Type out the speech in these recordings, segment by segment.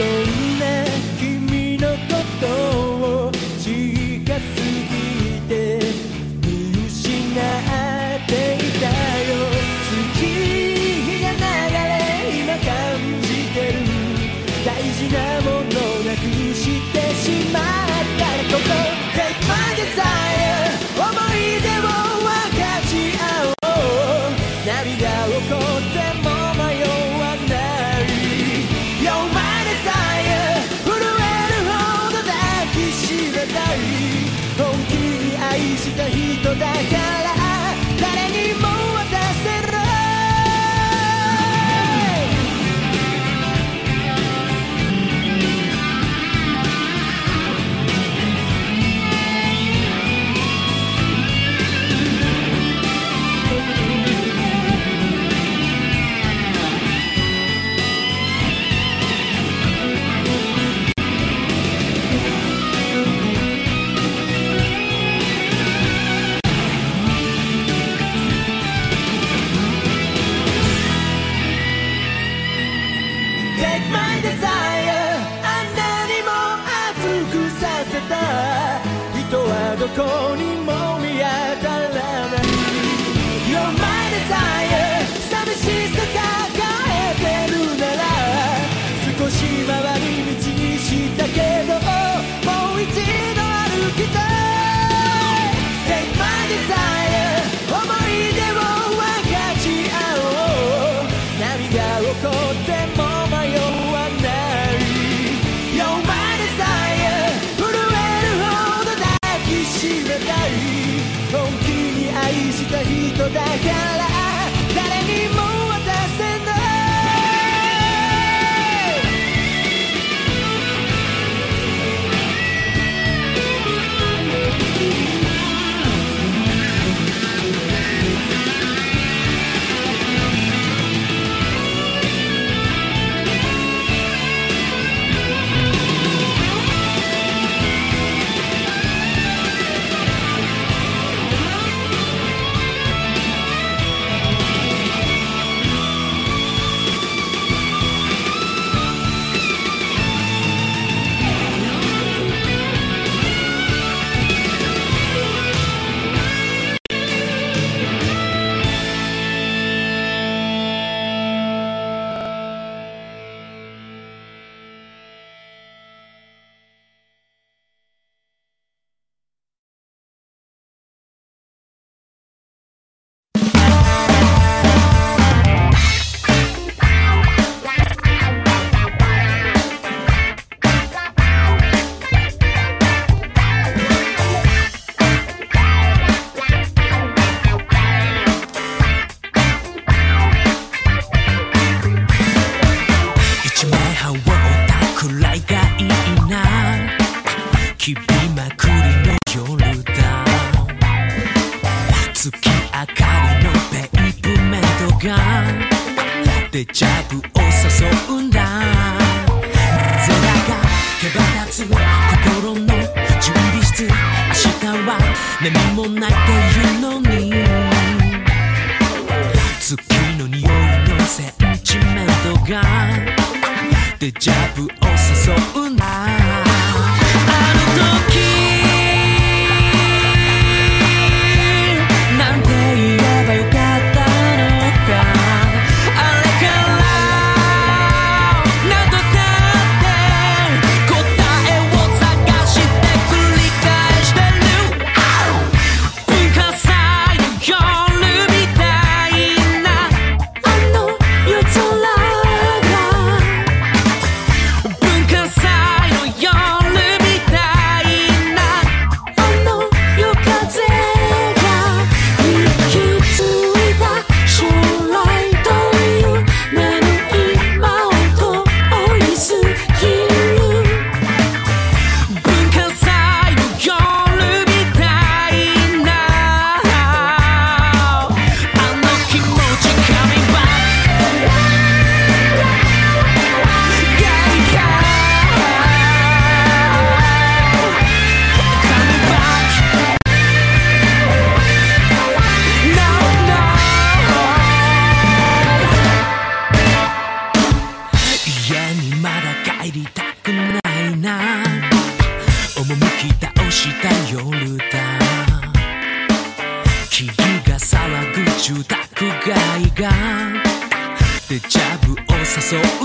so デジャブを誘うんだ。ゼがけば立つ心の準備室。明日は何もないっていうのに。月の匂いのセンチメントが。デジャブを誘う夜だ。木が騒ぐ住宅街がデジャブを誘う。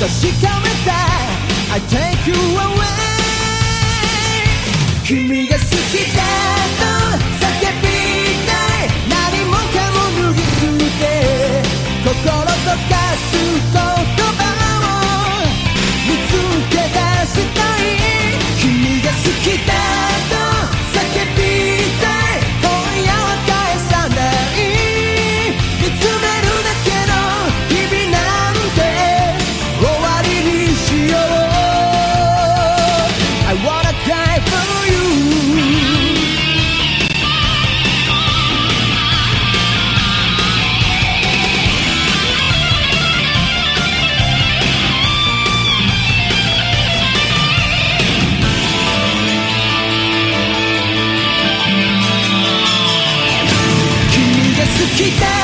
確かめたい I take you away. 期待